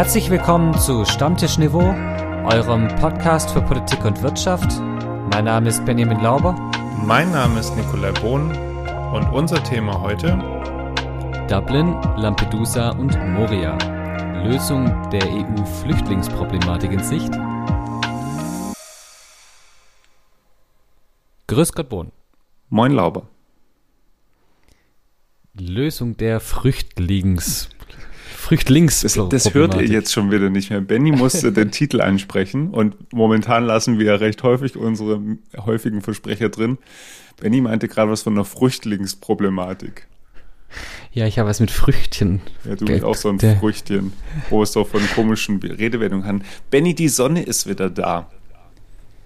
Herzlich willkommen zu Stammtisch Niveau, eurem Podcast für Politik und Wirtschaft. Mein Name ist Benjamin Lauber. Mein Name ist Nikolai Bohn und unser Thema heute Dublin, Lampedusa und Moria. Lösung der EU-Flüchtlingsproblematik in Sicht. Grüß Gott, Bohn. Moin Lauber. Lösung der Früchtlings. Früchtlings. Das, das hört ihr jetzt schon wieder nicht mehr. Benny musste den Titel ansprechen und momentan lassen wir ja recht häufig unsere häufigen Versprecher drin. Benny meinte gerade was von einer Früchtlingsproblematik. Ja, ich habe was mit Früchtchen. Ja, du bist auch so ein der. Früchtchen, wo es doch von komischen Redewendungen kann. Benny, die Sonne ist wieder da.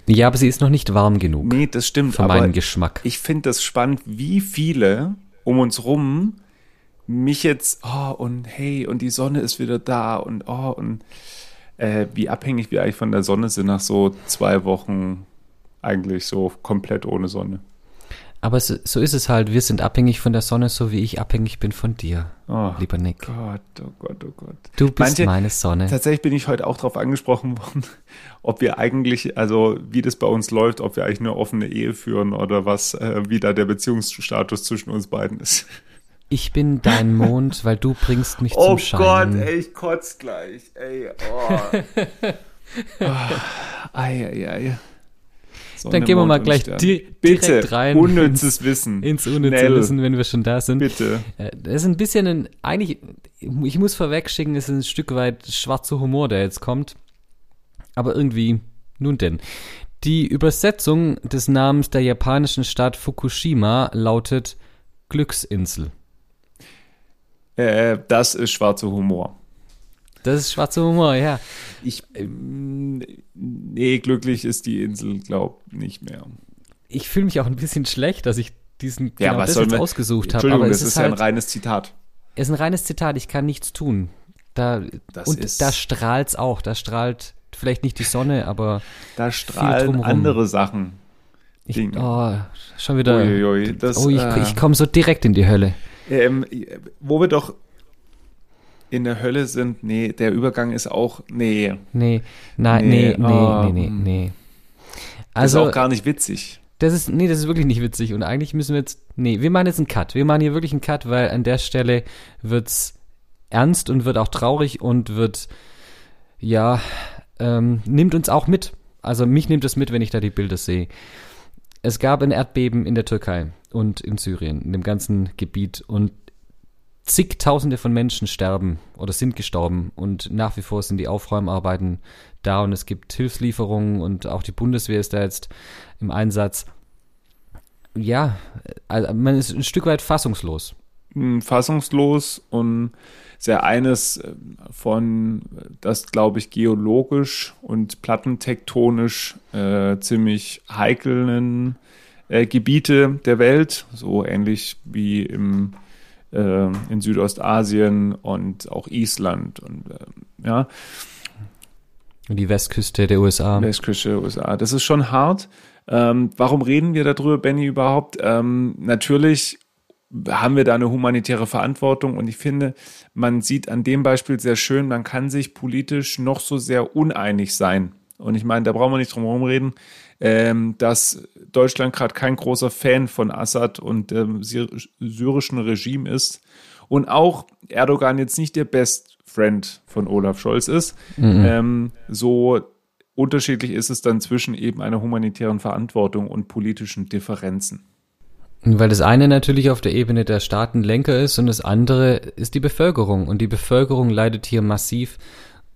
Ja, aber sie ist noch nicht warm genug. Nee, das stimmt. Für meinen Geschmack. Ich finde das spannend, wie viele um uns rum mich jetzt, oh, und hey, und die Sonne ist wieder da und oh, und äh, wie abhängig wir eigentlich von der Sonne sind nach so zwei Wochen eigentlich so komplett ohne Sonne. Aber so, so ist es halt. Wir sind abhängig von der Sonne, so wie ich abhängig bin von dir, oh, lieber Nick. Gott, oh Gott, oh Gott. Du bist Manche, meine Sonne. Tatsächlich bin ich heute auch darauf angesprochen worden, ob wir eigentlich, also wie das bei uns läuft, ob wir eigentlich eine offene Ehe führen oder was, äh, wie da der Beziehungsstatus zwischen uns beiden ist. Ich bin dein Mond, weil du bringst mich oh zum Scheinen. Oh Gott, ey, ich kotz gleich. Ey, oh. oh. Ei, ei, ei. Sonne, Dann gehen wir mal gleich di Bitte, direkt rein. Unnützes Wissen. Ins unnütze Schnell. Wissen, wenn wir schon da sind. Bitte. Äh, das ist ein bisschen ein, eigentlich, ich muss vorwegschicken, es ist ein Stück weit schwarzer Humor, der jetzt kommt. Aber irgendwie, nun denn. Die Übersetzung des Namens der japanischen Stadt Fukushima lautet Glücksinsel. Äh, das ist schwarzer Humor. Das ist schwarzer Humor, ja. Ich, ähm, nee, glücklich ist die Insel, glaub nicht mehr. Ich fühle mich auch ein bisschen schlecht, dass ich diesen ja, genau das jetzt wir, ausgesucht habe. Entschuldigung, aber es das ist, ist halt, ja ein halt reines Zitat. Es ist ein reines Zitat, ich kann nichts tun. Da, das und ist, da strahlt's auch, da strahlt vielleicht nicht die Sonne, aber da strahlen andere Sachen. Ich, oh, schon wieder. Uiuiui, das, oh, ich, äh, ich komme so direkt in die Hölle. Ähm, wo wir doch in der Hölle sind, nee, der Übergang ist auch, nee. Nee, nein, nee, nee, oh, nee, nee, nee. Also, das ist auch gar nicht witzig. Das ist, nee, das ist wirklich nicht witzig. Und eigentlich müssen wir jetzt, nee, wir machen jetzt einen Cut. Wir machen hier wirklich einen Cut, weil an der Stelle wird's ernst und wird auch traurig und wird, ja, ähm, nimmt uns auch mit. Also mich nimmt es mit, wenn ich da die Bilder sehe. Es gab ein Erdbeben in der Türkei und in Syrien, in dem ganzen Gebiet. Und zigtausende von Menschen sterben oder sind gestorben und nach wie vor sind die Aufräumarbeiten da und es gibt Hilfslieferungen und auch die Bundeswehr ist da jetzt im Einsatz. Ja, also man ist ein Stück weit fassungslos. Hm, fassungslos und sehr eines äh, von, das glaube ich geologisch und plattentektonisch äh, ziemlich heiklen äh, Gebiete der Welt, so ähnlich wie im äh, in Südostasien und auch Island und äh, ja. Die Westküste der USA. Westküste der USA. Das ist schon hart. Ähm, warum reden wir darüber, Benny, überhaupt? Ähm, natürlich haben wir da eine humanitäre Verantwortung und ich finde, man sieht an dem Beispiel sehr schön, man kann sich politisch noch so sehr uneinig sein. Und ich meine, da brauchen wir nicht drum herum reden, ähm, dass Deutschland gerade kein großer Fan von Assad und dem syrischen Regime ist und auch Erdogan jetzt nicht der Best Friend von Olaf Scholz ist. Mhm. Ähm, so unterschiedlich ist es dann zwischen eben einer humanitären Verantwortung und politischen Differenzen. Weil das eine natürlich auf der Ebene der Staatenlenker ist und das andere ist die Bevölkerung. Und die Bevölkerung leidet hier massiv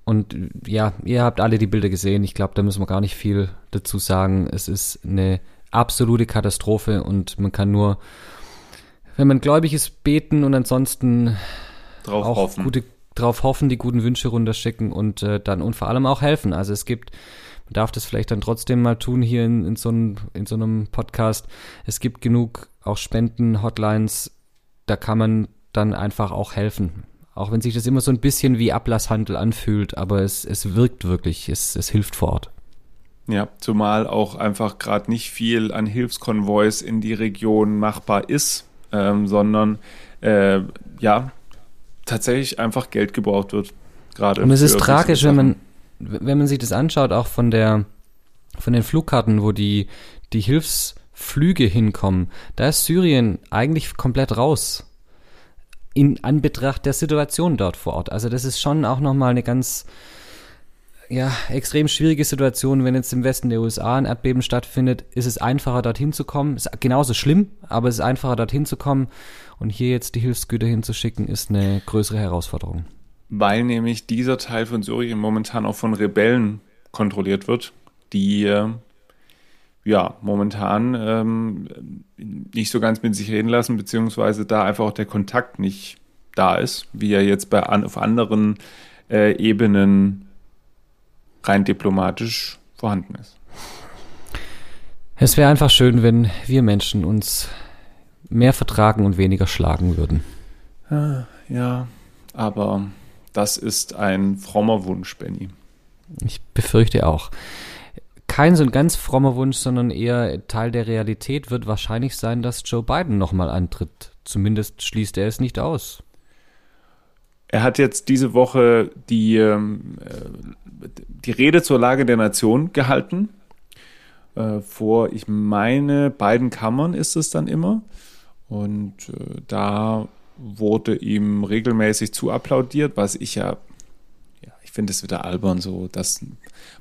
und ja, ihr habt alle die Bilder gesehen. Ich glaube, da müssen wir gar nicht viel dazu sagen. Es ist eine absolute Katastrophe und man kann nur, wenn man gläubig ist, beten und ansonsten drauf auch hoffen. gute drauf hoffen, die guten Wünsche runterschicken und äh, dann und vor allem auch helfen. Also es gibt, man darf das vielleicht dann trotzdem mal tun hier in, in, so, einem, in so einem Podcast. Es gibt genug auch Spenden, Hotlines, da kann man dann einfach auch helfen. Auch wenn sich das immer so ein bisschen wie Ablasshandel anfühlt, aber es, es wirkt wirklich, es, es hilft vor Ort. Ja, zumal auch einfach gerade nicht viel an Hilfskonvois in die Region machbar ist, ähm, sondern äh, ja, tatsächlich einfach Geld gebraucht wird. Gerade Und es ist tragisch, wenn man, wenn man sich das anschaut, auch von der, von den Flugkarten, wo die, die Hilfsflüge hinkommen. Da ist Syrien eigentlich komplett raus. In Anbetracht der Situation dort vor Ort. Also das ist schon auch nochmal eine ganz, ja, extrem schwierige Situation. Wenn jetzt im Westen der USA ein Erdbeben stattfindet, ist es einfacher dorthin zu kommen. Ist genauso schlimm, aber es ist einfacher dorthin zu kommen. Und hier jetzt die Hilfsgüter hinzuschicken, ist eine größere Herausforderung. Weil nämlich dieser Teil von Syrien momentan auch von Rebellen kontrolliert wird, die äh, ja momentan ähm, nicht so ganz mit sich reden lassen, beziehungsweise da einfach auch der Kontakt nicht da ist, wie er jetzt bei an, auf anderen äh, Ebenen rein diplomatisch vorhanden ist. Es wäre einfach schön, wenn wir Menschen uns mehr vertragen und weniger schlagen würden. Ah, Ja, aber das ist ein frommer Wunsch, Benny. Ich befürchte auch. Kein so ein ganz frommer Wunsch, sondern eher Teil der Realität wird wahrscheinlich sein, dass Joe Biden nochmal antritt. Zumindest schließt er es nicht aus. Er hat jetzt diese Woche die, ähm, äh, die Rede zur Lage der Nation gehalten. Äh, vor, ich meine, beiden Kammern ist es dann immer. Und äh, da wurde ihm regelmäßig zu applaudiert, was ich ja, finde es wieder albern so, dass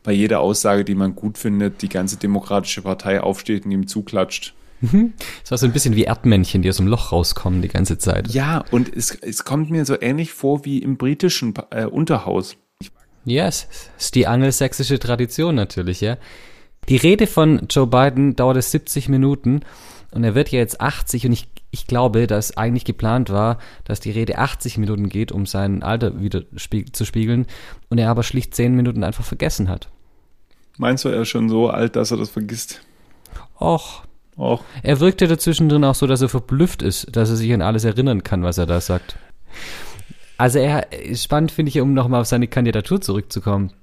bei jeder Aussage, die man gut findet, die ganze demokratische Partei aufsteht und ihm zuklatscht. Es war so ein bisschen wie Erdmännchen, die aus dem Loch rauskommen die ganze Zeit. Ja, und es, es kommt mir so ähnlich vor wie im britischen äh, Unterhaus. Ja, es ist die angelsächsische Tradition natürlich, ja. Die Rede von Joe Biden dauerte 70 Minuten und er wird ja jetzt 80 und ich, ich glaube, dass eigentlich geplant war, dass die Rede 80 Minuten geht, um sein Alter wieder spieg zu spiegeln und er aber schlicht 10 Minuten einfach vergessen hat. Meinst du, er ist schon so alt, dass er das vergisst? Och, Auch. er wirkte dazwischen drin auch so, dass er verblüfft ist, dass er sich an alles erinnern kann, was er da sagt. Also er spannend finde ich, um nochmal auf seine Kandidatur zurückzukommen.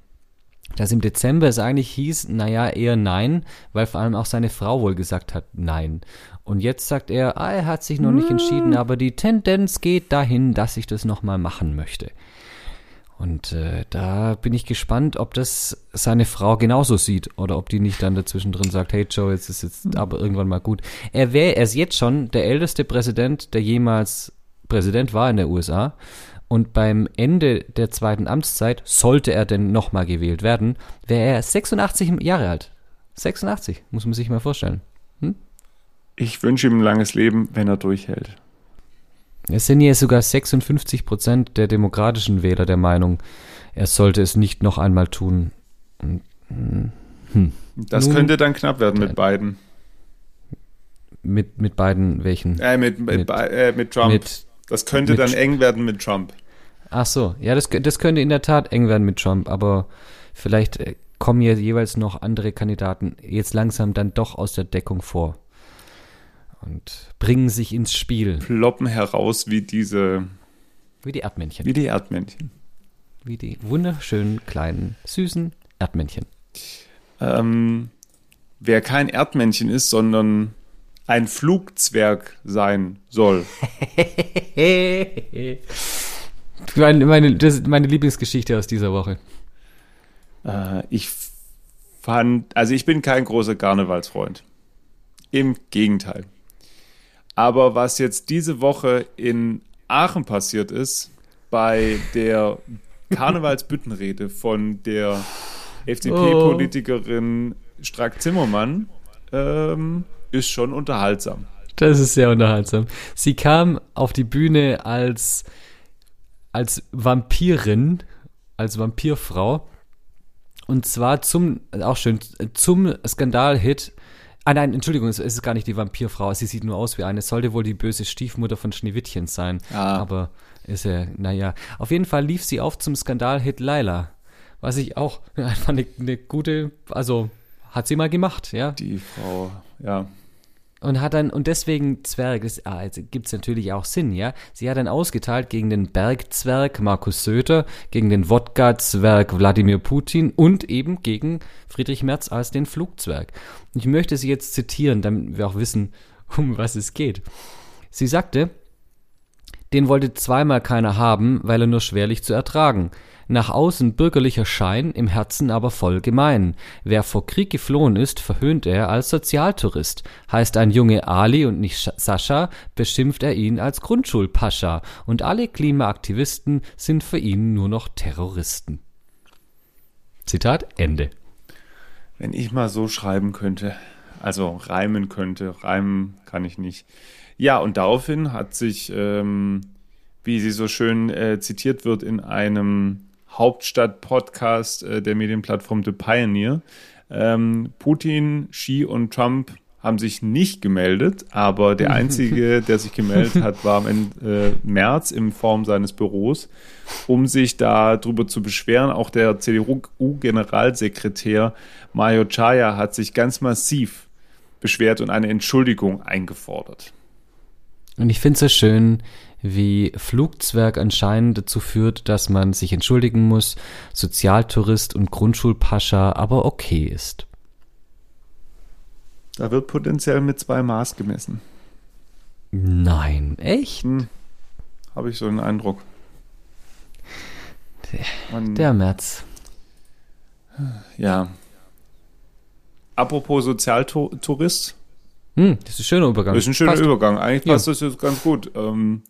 Dass im Dezember es eigentlich hieß, naja, eher nein, weil vor allem auch seine Frau wohl gesagt hat, nein. Und jetzt sagt er, ah, er hat sich noch nicht entschieden, aber die Tendenz geht dahin, dass ich das nochmal machen möchte. Und äh, da bin ich gespannt, ob das seine Frau genauso sieht oder ob die nicht dann dazwischen drin sagt, hey Joe, jetzt ist jetzt aber irgendwann mal gut. Er wäre, er ist jetzt schon der älteste Präsident, der jemals Präsident war in der USA. Und beim Ende der zweiten Amtszeit, sollte er denn nochmal gewählt werden, wäre er 86 Jahre alt. 86, muss man sich mal vorstellen. Ich wünsche ihm ein langes Leben, wenn er durchhält. Es sind ja sogar 56 Prozent der demokratischen Wähler der Meinung, er sollte es nicht noch einmal tun. Hm, Das Nun- könnte dann knapp werden mit beiden. mit, mit beiden welchen? Äh, mit, mit, Mit- äh, mit Trump. Mit, das könnte dann eng werden mit Trump. ach so, ja, das, das könnte in der Tat eng werden mit Trump, aber vielleicht äh, kommen ja jeweils noch andere Kandidaten jetzt langsam dann doch aus der Deckung vor und bringen sich ins Spiel, Ploppen heraus wie diese, wie die Erdmännchen, wie die Erdmännchen. wie die wunderschönen kleinen süßen Erdmännchen. Ähm, wer kein Erdmännchen ist, sondern ein Flugzwerg sein soll. meine, meine, das ist meine Lieblingsgeschichte aus dieser Woche. Äh, ich fand, also ich bin kein großer Karnevalsfreund. Im Gegenteil. Aber was jetzt diese Woche in Aachen passiert ist, bei der Karnevalsbüttenrede von der FDP-Politikerin Strack-Zimmermann, ähm, ist schon unterhaltsam. Das ist sehr unterhaltsam. Sie kam auf die Bühne als, als Vampirin, als Vampirfrau. Und zwar zum, auch schön, zum Skandalhit. Ah nein, Entschuldigung, es ist gar nicht die Vampirfrau. Sie sieht nur aus wie eine. Es sollte wohl die böse Stiefmutter von Schneewittchen sein. Ah. Aber ist ja, naja. Auf jeden Fall lief sie auf zum Skandalhit Laila. Was ich auch einfach eine, eine gute, also hat sie mal gemacht, ja. Die Frau, ja. Und hat dann, und deswegen Zwerg, das, ah, jetzt gibt's natürlich auch Sinn, ja. Sie hat dann ausgeteilt gegen den Bergzwerg Markus Söder, gegen den Wodka-Zwerg Wladimir Putin und eben gegen Friedrich Merz als den Flugzwerg. Ich möchte sie jetzt zitieren, damit wir auch wissen, um was es geht. Sie sagte, den wollte zweimal keiner haben, weil er nur schwerlich zu ertragen. Nach außen bürgerlicher Schein, im Herzen aber voll gemein. Wer vor Krieg geflohen ist, verhöhnt er als Sozialtourist. Heißt ein Junge Ali und nicht Sascha, beschimpft er ihn als Grundschulpascha. Und alle Klimaaktivisten sind für ihn nur noch Terroristen. Zitat Ende. Wenn ich mal so schreiben könnte, also reimen könnte, reimen kann ich nicht. Ja, und daraufhin hat sich, ähm, wie sie so schön äh, zitiert wird in einem Hauptstadt-Podcast äh, der Medienplattform The Pioneer. Ähm, Putin, Xi und Trump haben sich nicht gemeldet, aber der einzige, der sich gemeldet hat, war im äh, März in Form seines Büros, um sich darüber zu beschweren. Auch der CDU-Generalsekretär Mario Chaya hat sich ganz massiv beschwert und eine Entschuldigung eingefordert. Und ich finde es so schön, wie Flugzwerg anscheinend dazu führt, dass man sich entschuldigen muss, Sozialtourist und Grundschulpascha aber okay ist. Da wird potenziell mit zwei Maß gemessen. Nein, echt? Hm, Habe ich so einen Eindruck. Der, der März. Ja. Apropos Sozialtourist. Hm, das ist ein schöner Übergang. Das ist ein schöner passt. Übergang. Eigentlich passt ja. das jetzt ganz gut. Ähm,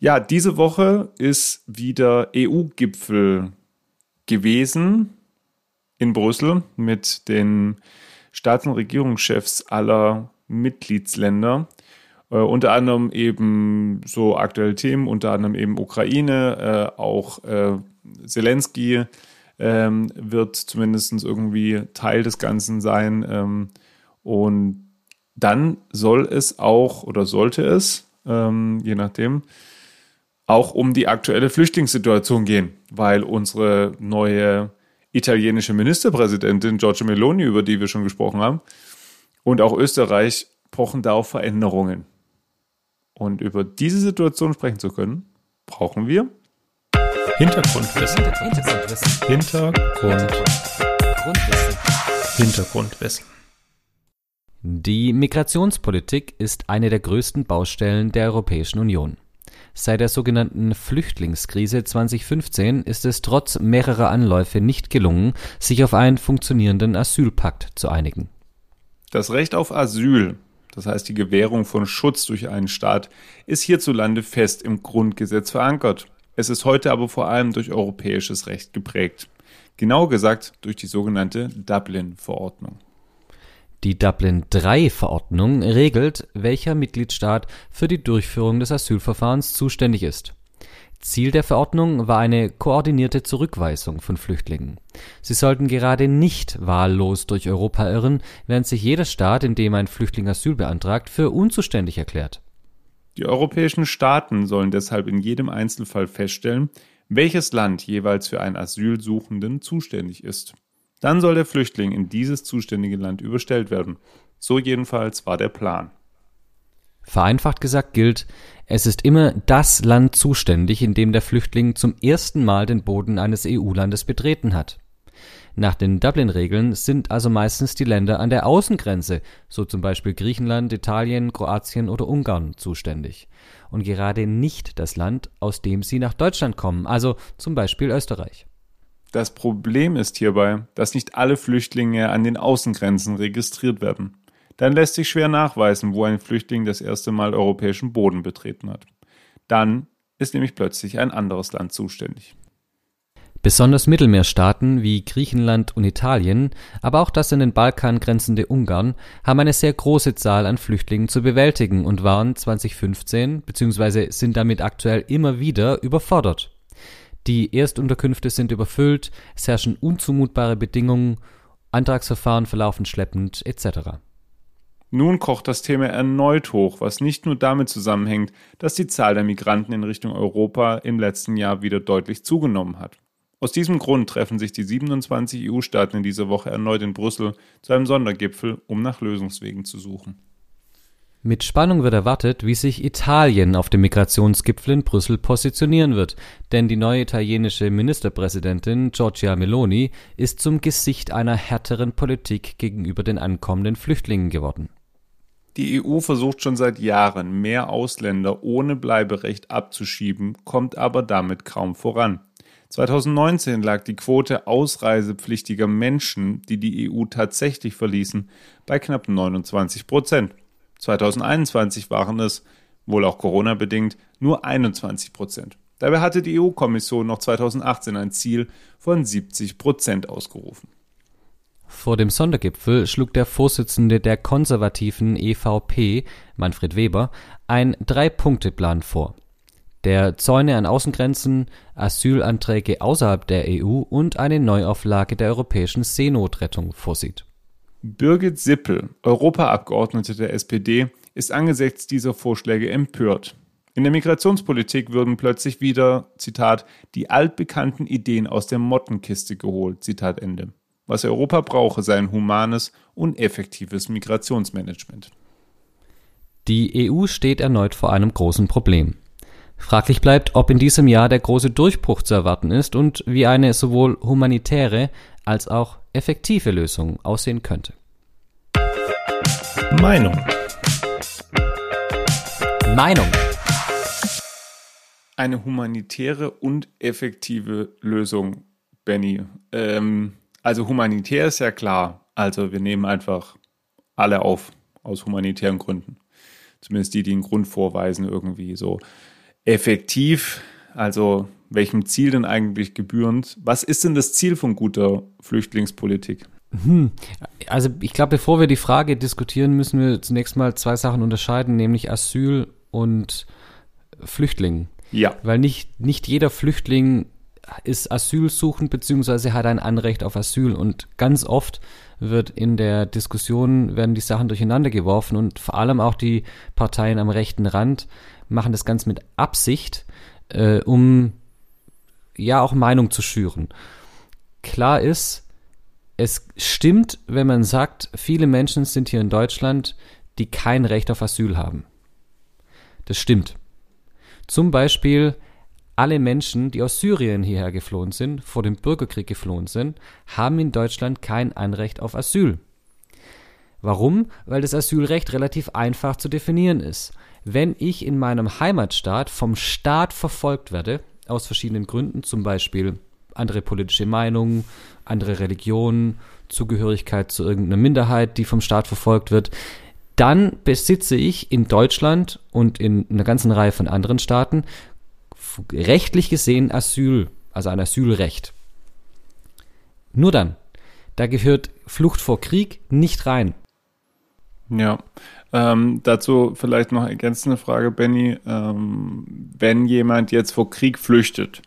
ja, diese Woche ist wieder EU-Gipfel gewesen in Brüssel mit den Staats- und Regierungschefs aller Mitgliedsländer. Äh, unter anderem eben so aktuelle Themen, unter anderem eben Ukraine, äh, auch äh, Zelensky ähm, wird zumindest irgendwie Teil des Ganzen sein. Ähm, und dann soll es auch oder sollte es, ähm, je nachdem, auch um die aktuelle Flüchtlingssituation gehen, weil unsere neue italienische Ministerpräsidentin Giorgia Meloni, über die wir schon gesprochen haben, und auch Österreich pochen da auf Veränderungen. Und über diese Situation sprechen zu können, brauchen wir Hintergrundwissen. Hintergrundwissen. Hintergrundwissen. Hintergrundwissen. Die Migrationspolitik ist eine der größten Baustellen der Europäischen Union. Seit der sogenannten Flüchtlingskrise 2015 ist es trotz mehrerer Anläufe nicht gelungen, sich auf einen funktionierenden Asylpakt zu einigen. Das Recht auf Asyl, das heißt die Gewährung von Schutz durch einen Staat, ist hierzulande fest im Grundgesetz verankert. Es ist heute aber vor allem durch europäisches Recht geprägt. Genau gesagt durch die sogenannte Dublin-Verordnung. Die Dublin III-Verordnung regelt, welcher Mitgliedstaat für die Durchführung des Asylverfahrens zuständig ist. Ziel der Verordnung war eine koordinierte Zurückweisung von Flüchtlingen. Sie sollten gerade nicht wahllos durch Europa irren, während sich jeder Staat, in dem ein Flüchtling Asyl beantragt, für unzuständig erklärt. Die europäischen Staaten sollen deshalb in jedem Einzelfall feststellen, welches Land jeweils für einen Asylsuchenden zuständig ist. Dann soll der Flüchtling in dieses zuständige Land überstellt werden. So jedenfalls war der Plan. Vereinfacht gesagt gilt, es ist immer das Land zuständig, in dem der Flüchtling zum ersten Mal den Boden eines EU-Landes betreten hat. Nach den Dublin-Regeln sind also meistens die Länder an der Außengrenze, so zum Beispiel Griechenland, Italien, Kroatien oder Ungarn, zuständig. Und gerade nicht das Land, aus dem sie nach Deutschland kommen, also zum Beispiel Österreich. Das Problem ist hierbei, dass nicht alle Flüchtlinge an den Außengrenzen registriert werden. Dann lässt sich schwer nachweisen, wo ein Flüchtling das erste Mal europäischen Boden betreten hat. Dann ist nämlich plötzlich ein anderes Land zuständig. Besonders Mittelmeerstaaten wie Griechenland und Italien, aber auch das an den Balkan grenzende Ungarn haben eine sehr große Zahl an Flüchtlingen zu bewältigen und waren 2015 bzw. sind damit aktuell immer wieder überfordert. Die Erstunterkünfte sind überfüllt, es herrschen unzumutbare Bedingungen, Antragsverfahren verlaufen schleppend etc. Nun kocht das Thema erneut hoch, was nicht nur damit zusammenhängt, dass die Zahl der Migranten in Richtung Europa im letzten Jahr wieder deutlich zugenommen hat. Aus diesem Grund treffen sich die 27 EU-Staaten in dieser Woche erneut in Brüssel zu einem Sondergipfel, um nach Lösungswegen zu suchen. Mit Spannung wird erwartet, wie sich Italien auf dem Migrationsgipfel in Brüssel positionieren wird, denn die neue italienische Ministerpräsidentin Giorgia Meloni ist zum Gesicht einer härteren Politik gegenüber den ankommenden Flüchtlingen geworden. Die EU versucht schon seit Jahren, mehr Ausländer ohne Bleiberecht abzuschieben, kommt aber damit kaum voran. 2019 lag die Quote ausreisepflichtiger Menschen, die die EU tatsächlich verließen, bei knapp 29 Prozent. 2021 waren es, wohl auch Corona bedingt, nur 21 Prozent. Dabei hatte die EU-Kommission noch 2018 ein Ziel von 70 Prozent ausgerufen. Vor dem Sondergipfel schlug der Vorsitzende der konservativen EVP, Manfred Weber, einen Drei-Punkte-Plan vor, der Zäune an Außengrenzen, Asylanträge außerhalb der EU und eine Neuauflage der europäischen Seenotrettung vorsieht. Birgit Sippel, Europaabgeordnete der SPD, ist angesichts dieser Vorschläge empört. In der Migrationspolitik würden plötzlich wieder, Zitat, die altbekannten Ideen aus der Mottenkiste geholt, Zitat Ende. Was Europa brauche, sei ein humanes und effektives Migrationsmanagement. Die EU steht erneut vor einem großen Problem. Fraglich bleibt, ob in diesem Jahr der große Durchbruch zu erwarten ist und wie eine sowohl humanitäre als auch effektive Lösung aussehen könnte. Meinung. Meinung. Eine humanitäre und effektive Lösung, Benny. Ähm, also humanitär ist ja klar. Also wir nehmen einfach alle auf aus humanitären Gründen. Zumindest die, die einen Grund vorweisen, irgendwie so effektiv. Also welchem Ziel denn eigentlich gebührend? Was ist denn das Ziel von guter Flüchtlingspolitik? Hm. Also ich glaube, bevor wir die Frage diskutieren, müssen wir zunächst mal zwei Sachen unterscheiden, nämlich Asyl und Flüchtling. Ja. Weil nicht, nicht jeder Flüchtling ist asylsuchend beziehungsweise hat ein Anrecht auf Asyl und ganz oft wird in der Diskussion werden die Sachen durcheinander geworfen und vor allem auch die Parteien am rechten Rand machen das ganz mit Absicht, äh, um ja auch Meinung zu schüren. Klar ist, es stimmt, wenn man sagt, viele Menschen sind hier in Deutschland, die kein Recht auf Asyl haben. Das stimmt. Zum Beispiel alle Menschen, die aus Syrien hierher geflohen sind, vor dem Bürgerkrieg geflohen sind, haben in Deutschland kein Anrecht auf Asyl. Warum? Weil das Asylrecht relativ einfach zu definieren ist. Wenn ich in meinem Heimatstaat vom Staat verfolgt werde, aus verschiedenen Gründen, zum Beispiel andere politische Meinungen, andere Religionen, Zugehörigkeit zu irgendeiner Minderheit, die vom Staat verfolgt wird, dann besitze ich in Deutschland und in einer ganzen Reihe von anderen Staaten rechtlich gesehen Asyl, also ein Asylrecht. Nur dann. Da gehört Flucht vor Krieg nicht rein. Ja. Ähm, dazu vielleicht noch ergänzende Frage, Benny. Ähm, wenn jemand jetzt vor Krieg flüchtet,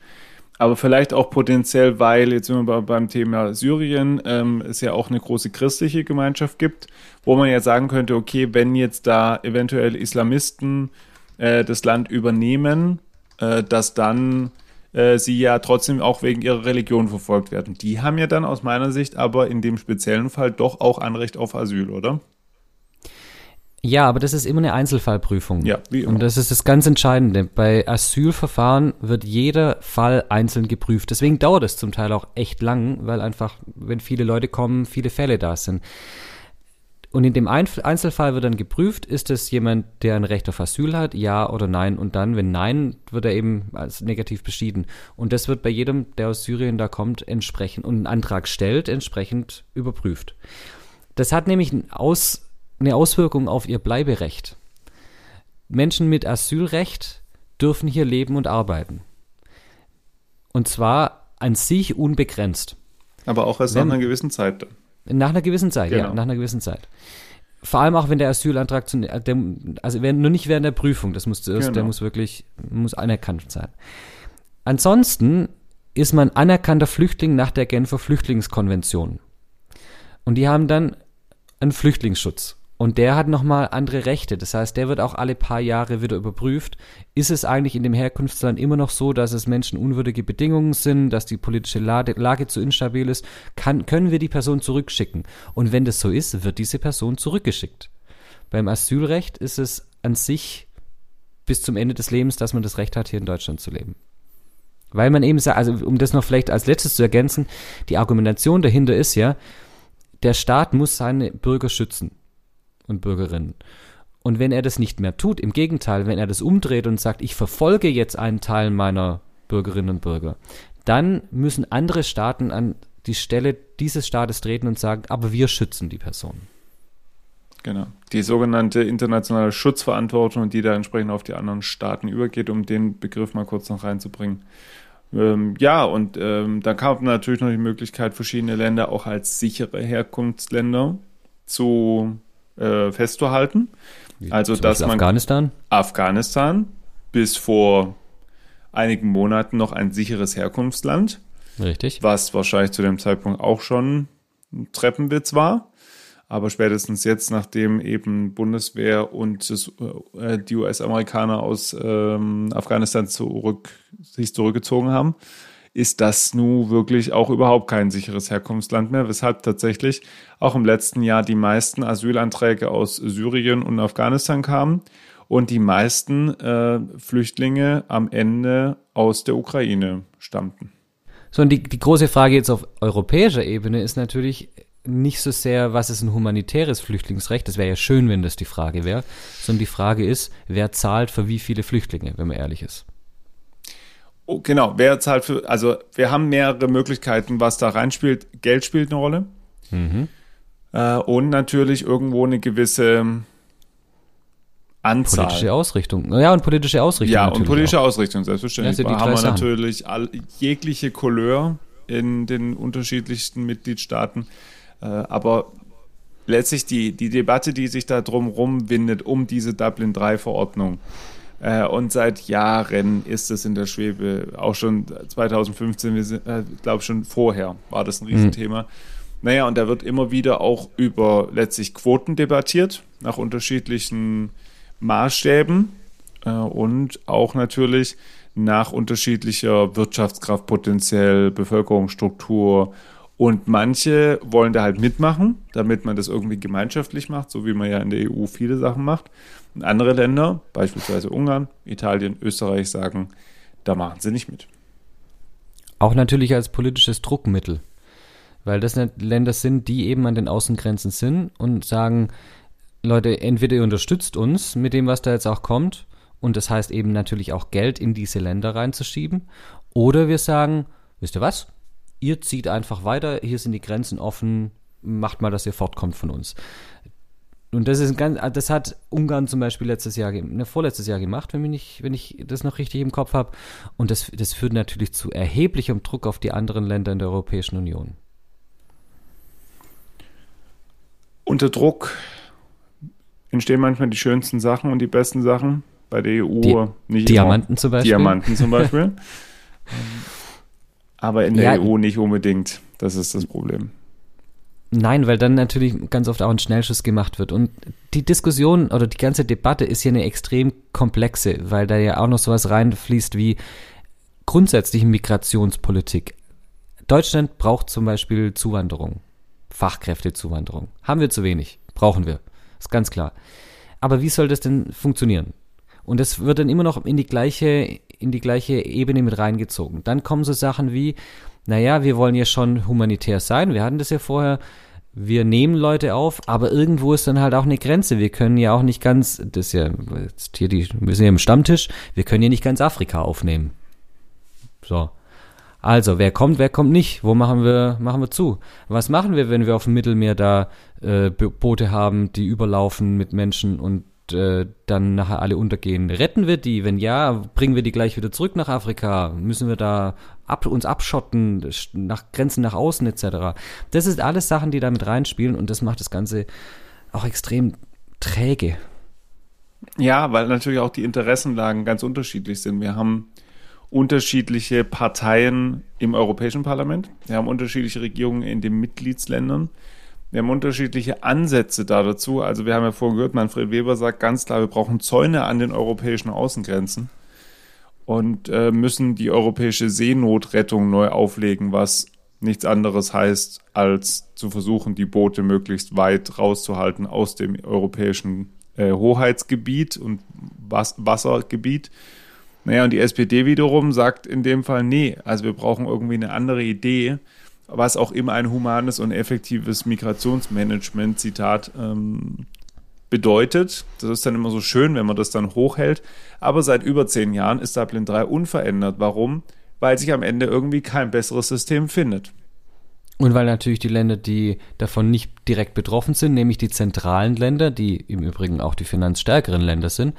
aber vielleicht auch potenziell, weil jetzt sind wir beim Thema Syrien, ähm, es ja auch eine große christliche Gemeinschaft gibt, wo man ja sagen könnte, okay, wenn jetzt da eventuell Islamisten äh, das Land übernehmen, äh, dass dann äh, sie ja trotzdem auch wegen ihrer Religion verfolgt werden. Die haben ja dann aus meiner Sicht aber in dem speziellen Fall doch auch Anrecht auf Asyl, oder? Ja, aber das ist immer eine Einzelfallprüfung. Ja, wie immer. Und das ist das ganz Entscheidende. Bei Asylverfahren wird jeder Fall einzeln geprüft. Deswegen dauert es zum Teil auch echt lang, weil einfach, wenn viele Leute kommen, viele Fälle da sind. Und in dem Einzelfall wird dann geprüft, ist es jemand, der ein Recht auf Asyl hat, ja oder nein. Und dann, wenn nein, wird er eben als negativ beschieden. Und das wird bei jedem, der aus Syrien da kommt, entsprechend und einen Antrag stellt, entsprechend überprüft. Das hat nämlich Aus, eine Auswirkung auf ihr Bleiberecht. Menschen mit Asylrecht dürfen hier leben und arbeiten. Und zwar an sich unbegrenzt. Aber auch erst Wenn- nach einer gewissen Zeit dann. Nach einer gewissen Zeit, ja, Genau. nach einer gewissen Zeit. Vor allem auch, wenn der Asylantrag zu, äh, der, also während, nur nicht während der Prüfung, das muss zuerst, der Genau. muss wirklich, muss anerkannt sein. Ansonsten ist man anerkannter Flüchtling nach der Genfer Flüchtlingskonvention. Und die haben dann einen Flüchtlingsschutz. Und der hat nochmal andere Rechte. Das heißt, der wird auch alle paar Jahre wieder überprüft. Ist es eigentlich in dem Herkunftsland immer noch so, dass es menschenunwürdige Bedingungen sind, dass die politische Lage, Lage zu instabil ist? Kann, können wir die Person zurückschicken? Und wenn das so ist, wird diese Person zurückgeschickt. Beim Asylrecht ist es an sich bis zum Ende des Lebens, dass man das Recht hat, hier in Deutschland zu leben. Weil man eben sagt, also um das noch vielleicht als letztes zu ergänzen, die Argumentation dahinter ist ja, der Staat muss seine Bürger schützen und Bürgerinnen. Und wenn er das nicht mehr tut, im Gegenteil, wenn er das umdreht und sagt, ich verfolge jetzt einen Teil meiner Bürgerinnen und Bürger, dann müssen andere Staaten an die Stelle dieses Staates treten und sagen, aber wir schützen die Person. Genau. Die sogenannte internationale Schutzverantwortung, die da entsprechend auf die anderen Staaten übergeht, um den Begriff mal kurz noch reinzubringen. Ähm, ja, und ähm, da kam natürlich noch die Möglichkeit, verschiedene Länder auch als sichere Herkunftsländer zu äh, festzuhalten. Wie Also, dass man Afghanistan. Afghanistan bis vor einigen Monaten noch ein sicheres Herkunftsland, Richtig. was wahrscheinlich zu dem Zeitpunkt auch schon ein Treppenwitz war. Aber spätestens jetzt, nachdem eben Bundeswehr und äh, die US-Amerikaner aus ähm, Afghanistan zurück, sich zurückgezogen haben, ist das nun wirklich auch überhaupt kein sicheres Herkunftsland mehr, weshalb tatsächlich auch im letzten Jahr die meisten Asylanträge aus Syrien und Afghanistan kamen und die meisten äh, Flüchtlinge am Ende aus der Ukraine stammten. So, und die, die große Frage jetzt auf europäischer Ebene ist natürlich nicht so sehr, was ist ein humanitäres Flüchtlingsrecht, das wäre ja schön, wenn das die Frage wäre, sondern die Frage ist, wer zahlt für wie viele Flüchtlinge, wenn man ehrlich ist. Oh, genau, wer zahlt für, also wir haben mehrere Möglichkeiten, was da reinspielt. Geld spielt eine Rolle. Äh, und natürlich irgendwo eine gewisse Anzahl. Politische Ausrichtung. Ja, und politische Ausrichtung. Ja, und politische auch. Ausrichtung, selbstverständlich. Ja, Da haben wir Sachen. natürlich all, jegliche Couleur in den unterschiedlichsten Mitgliedstaaten. Äh, aber letztlich die, die Debatte, die sich da drumherum windet, um diese Dublin-3-Verordnung. Äh, und seit Jahren ist es in der Schwebe, auch schon 2015, wir sind, äh, glaube schon vorher war das ein Riesenthema. Naja, und da wird immer wieder auch über letztlich Quoten debattiert, nach unterschiedlichen Maßstäben äh, und auch natürlich nach unterschiedlicher Wirtschaftskraft, potenziell Bevölkerungsstruktur. Und manche wollen da halt mitmachen, damit man das irgendwie gemeinschaftlich macht, so wie man ja in der EU viele Sachen macht. Und andere Länder, beispielsweise Ungarn, Italien, Österreich, sagen, da machen sie nicht mit. Auch natürlich als politisches Druckmittel. Weil das Länder sind, die eben an den Außengrenzen sind und sagen, Leute, entweder ihr unterstützt uns mit dem, was da jetzt auch kommt, und das heißt eben natürlich auch Geld in diese Länder reinzuschieben, oder wir sagen, wisst ihr was? Ihr zieht einfach weiter, hier sind die Grenzen offen, macht mal, dass ihr fortkommt von uns. Und das ist ein ganz, das hat Ungarn zum Beispiel letztes Jahr, ne, vorletztes Jahr gemacht, wenn, mich nicht, wenn ich das noch richtig im Kopf habe. Und das, das führt natürlich zu erheblichem Druck auf die anderen Länder in der Europäischen Union. Unter Druck entstehen manchmal die schönsten Sachen und die besten Sachen. Bei der EU Die- nicht Diamanten immer. zum Beispiel. Diamanten zum Beispiel. Aber in der Ja. EU nicht unbedingt. Das ist das Problem. Nein, weil dann natürlich ganz oft auch ein Schnellschuss gemacht wird. Und die Diskussion oder die ganze Debatte ist ja eine extrem komplexe, weil da ja auch noch sowas reinfließt wie grundsätzliche Migrationspolitik. Deutschland braucht zum Beispiel Zuwanderung, Fachkräftezuwanderung. Haben wir zu wenig, brauchen wir. Ist ganz klar. Aber wie soll das denn funktionieren? Und das wird dann immer noch in die gleiche, in die gleiche Ebene mit reingezogen. Dann kommen so Sachen wie, naja, wir wollen ja schon humanitär sein. Wir hatten das ja vorher. Wir nehmen Leute auf, aber irgendwo ist dann halt auch eine Grenze. Wir können ja auch nicht ganz, das ist ja jetzt hier die, wir sind ja im Stammtisch, wir können ja nicht ganz Afrika aufnehmen. So. Also, wer kommt, wer kommt nicht? Wo machen wir, machen wir zu? Was machen wir, wenn wir auf dem Mittelmeer da äh, Bo- Boote haben, die überlaufen mit Menschen und äh, dann nachher alle untergehen? Retten wir die? Wenn ja, bringen wir die gleich wieder zurück nach Afrika? Müssen wir da ab, uns abschotten, sch- nach Grenzen nach außen etc.? Das sind alles Sachen, die da mit reinspielen und das macht das Ganze auch extrem träge. Ja, weil natürlich auch die Interessenlagen ganz unterschiedlich sind. Wir haben unterschiedliche Parteien im Europäischen Parlament. Wir haben unterschiedliche Regierungen in den Mitgliedsländern. Wir haben unterschiedliche Ansätze da dazu. Also wir haben ja vorhin gehört, Manfred Weber sagt ganz klar, wir brauchen Zäune an den europäischen Außengrenzen und äh, müssen die europäische Seenotrettung neu auflegen, was nichts anderes heißt, als zu versuchen, die Boote möglichst weit rauszuhalten aus dem europäischen äh, Hoheitsgebiet und Was Wassergebiet. Naja, und die SPD wiederum sagt in dem Fall, nee, also wir brauchen irgendwie eine andere Idee, was auch immer ein humanes und effektives Migrationsmanagement, Zitat, ähm, bedeutet. Das ist dann immer so schön, wenn man das dann hochhält. Aber seit über zehn Jahren ist Dublin 3 unverändert. Warum? weil sich am Ende irgendwie kein besseres System findet. Und weil natürlich die Länder, die davon nicht direkt betroffen sind, nämlich die zentralen Länder, die im Übrigen auch die finanzstärkeren Länder sind,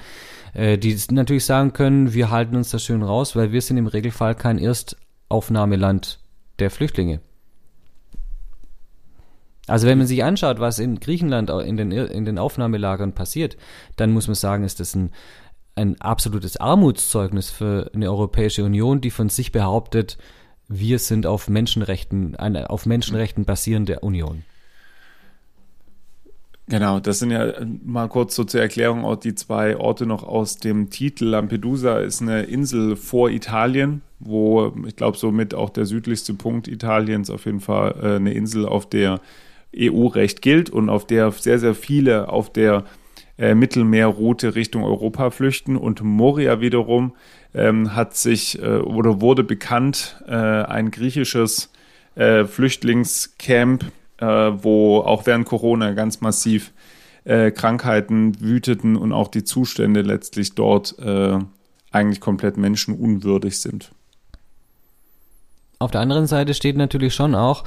äh, die natürlich sagen können, wir halten uns da schön raus, weil wir sind im Regelfall kein Erstaufnahmeland der Flüchtlinge. Also wenn man sich anschaut, was in Griechenland in den, in den Aufnahmelagern passiert, dann muss man sagen, ist das ein, ein absolutes Armutszeugnis für eine Europäische Union, die von sich behauptet, wir sind auf Menschenrechten, eine auf Menschenrechten basierende Union. Genau, das sind ja mal kurz so zur Erklärung auch die zwei Orte noch aus dem Titel. Lampedusa ist eine Insel vor Italien, wo ich glaube somit auch der südlichste Punkt Italiens auf jeden Fall äh, eine Insel, auf der EU-Recht gilt und auf der sehr, sehr viele auf der äh, Mittelmeerroute Richtung Europa flüchten. Und Moria wiederum ähm, hat sich äh, oder wurde bekannt, äh, ein griechisches äh, Flüchtlingscamp, äh, wo auch während Corona ganz massiv äh, Krankheiten wüteten und auch die Zustände letztlich dort eigentlich komplett menschenunwürdig sind. Auf der anderen Seite steht natürlich schon auch,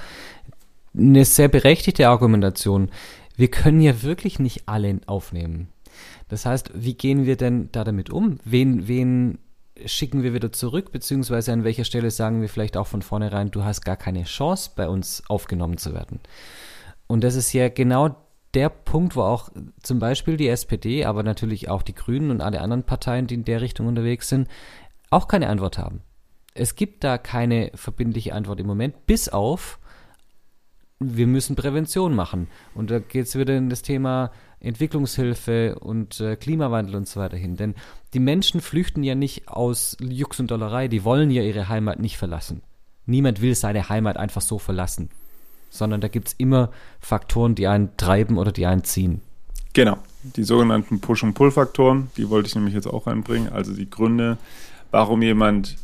eine sehr berechtigte Argumentation. Wir können ja wirklich nicht alle aufnehmen. Das heißt, wie gehen wir denn da damit um? Wen, wen schicken wir wieder zurück, beziehungsweise an welcher Stelle sagen wir vielleicht auch von vornherein, du hast gar keine Chance, bei uns aufgenommen zu werden. Und das ist ja genau der Punkt, wo auch zum Beispiel die SPD, aber natürlich auch die Grünen und alle anderen Parteien, die in der Richtung unterwegs sind, auch keine Antwort haben. Es gibt da keine verbindliche Antwort im Moment, bis auf, wir müssen Prävention machen. Und da geht es wieder in das Thema Entwicklungshilfe und äh, Klimawandel und so weiter hin. Denn die Menschen flüchten ja nicht aus Jux und Dollerei, die wollen ja ihre Heimat nicht verlassen. Niemand will seine Heimat einfach so verlassen. Sondern da gibt es immer Faktoren, die einen treiben oder die einen ziehen. Genau, die sogenannten Push- und Pull-Faktoren, die wollte ich nämlich jetzt auch einbringen. Also die Gründe, warum jemand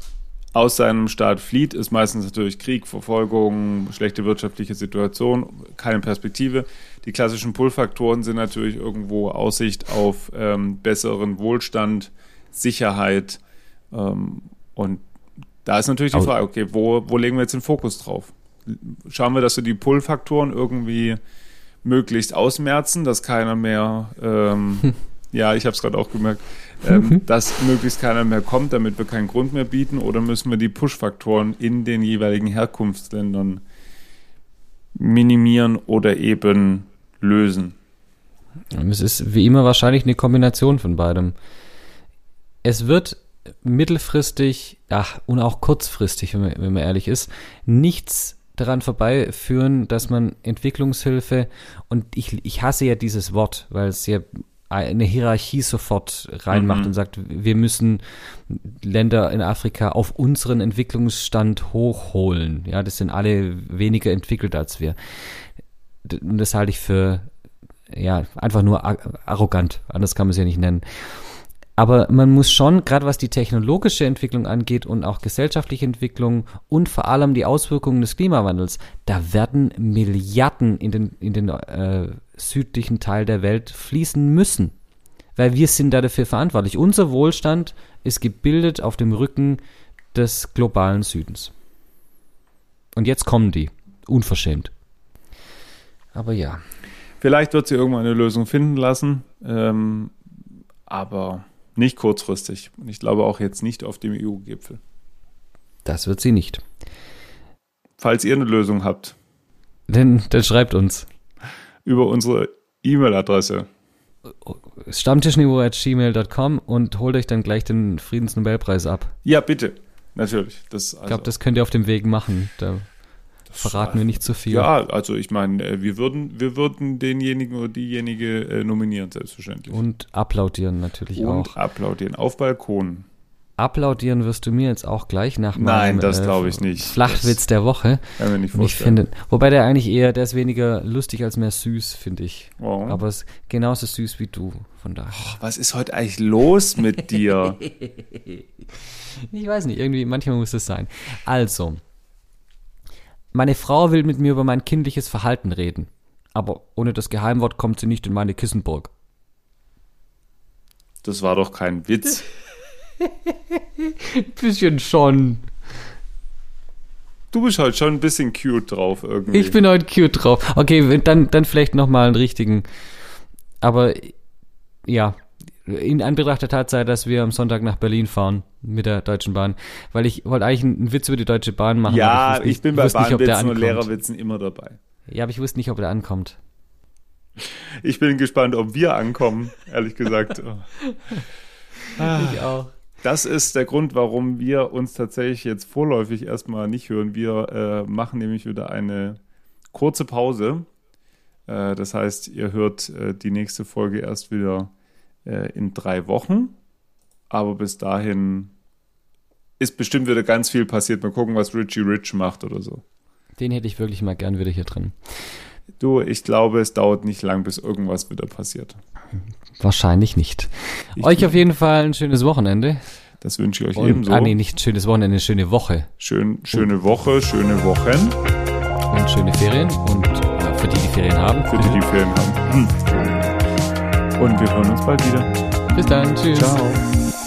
aus seinem Staat flieht, ist meistens natürlich Krieg, Verfolgung, schlechte wirtschaftliche Situation, keine Perspektive. Die klassischen Pull-Faktoren sind natürlich irgendwo Aussicht auf ähm, besseren Wohlstand, Sicherheit. Ähm, und da ist natürlich die Frage, okay, wo, wo legen wir jetzt den Fokus drauf? Schauen wir, dass wir die Pull-Faktoren irgendwie möglichst ausmerzen, dass keiner mehr, ähm, ja, ich habe es gerade auch gemerkt, ähm, mhm. dass möglichst keiner mehr kommt, damit wir keinen Grund mehr bieten? Oder müssen wir die Push-Faktoren in den jeweiligen Herkunftsländern minimieren oder eben lösen? Es ist wie immer wahrscheinlich eine Kombination von beidem. Es wird mittelfristig, ach, und auch kurzfristig, wenn man, wenn man ehrlich ist, nichts daran vorbeiführen, dass man Entwicklungshilfe, und ich, ich hasse ja dieses Wort, weil es ja eine Hierarchie sofort reinmacht mhm. und sagt, wir müssen Länder in Afrika auf unseren Entwicklungsstand hochholen. Ja, das sind alle weniger entwickelt als wir. Das halte ich für ja einfach nur arrogant. Anders kann man es ja nicht nennen. Aber man muss schon, gerade was die technologische Entwicklung angeht und auch gesellschaftliche Entwicklung und vor allem die Auswirkungen des Klimawandels, da werden Milliarden in den, in den äh, südlichen Teil der Welt fließen müssen. Weil wir sind da dafür verantwortlich. Unser Wohlstand ist gebildet auf dem Rücken des globalen Südens. Und jetzt kommen die. Unverschämt. Aber ja. Vielleicht wird sie irgendwann eine Lösung finden lassen. Ähm, aber nicht kurzfristig. Und ich glaube auch jetzt nicht auf dem EU-Gipfel. Das wird sie nicht. Falls ihr eine Lösung habt. Dann, dann schreibt uns. Über unsere E-Mail-Adresse. Stammtischniveau.gmail.com und holt euch dann gleich den Friedensnobelpreis ab. Ja, bitte. Natürlich. Das, also ich glaube, das könnt ihr auf dem Weg machen. Da verraten wir nicht zu viel. Ja, also ich meine, äh, wir würden, wir würden denjenigen oder diejenige äh, nominieren, selbstverständlich. Und applaudieren natürlich Und auch. Und applaudieren auf Balkonen. Applaudieren wirst du mir jetzt auch gleich nach meinem Nein, das äh, glaube ich nicht. Flachwitz das der Woche. Kann mir nicht vorstellen. Ich finde, wobei der eigentlich eher, der ist weniger lustig als mehr süß, finde ich. Oh. Aber es ist genauso süß wie du, von daher. Oh, was ist heute eigentlich los mit dir? ich weiß nicht, irgendwie, manchmal muss es sein. Also, meine Frau will mit mir über mein kindliches Verhalten reden. Aber ohne das Geheimwort kommt sie nicht in meine Kissenburg. Das war doch kein Witz. Bisschen schon. Du bist heute schon ein bisschen cute drauf irgendwie. Ich bin heute cute drauf. Okay, dann, dann vielleicht nochmal einen richtigen. Aber ja, in Anbetracht der Tatsache, dass wir am Sonntag nach Berlin fahren mit der Deutschen Bahn, weil ich wollte eigentlich einen Witz über die Deutsche Bahn machen. ja, ich, nicht- bin bei der Bahnwitzen und. Lehrerwitzen immer dabei. Ja, aber ich wusste nicht, ob der ankommt. Ich bin gespannt, ob wir ankommen, ehrlich gesagt. Ich auch. Das ist der Grund, warum wir uns tatsächlich jetzt vorläufig erstmal nicht hören. Wir äh, machen nämlich wieder eine kurze Pause. Äh, das heißt, ihr hört äh, die nächste Folge erst wieder äh, in drei Wochen. Aber bis dahin ist bestimmt wieder ganz viel passiert. Mal gucken, was Richie Rich macht oder so. Den hätte ich wirklich mal gern wieder hier drin. Du, ich glaube, es dauert nicht lang, bis irgendwas wieder passiert. Wahrscheinlich nicht. Ich- euch auf jeden Fall ein schönes Wochenende. Das wünsche ich euch Und, ebenso. ah, nee, nicht ein schönes Wochenende, eine schöne Woche. Schön, schöne Woche, schöne Wochen, Und schöne Ferien. Und ja, für die, die Ferien haben. für die, die Ferien haben. Und wir hören uns bald wieder. Bis dann. Tschüss. Ciao.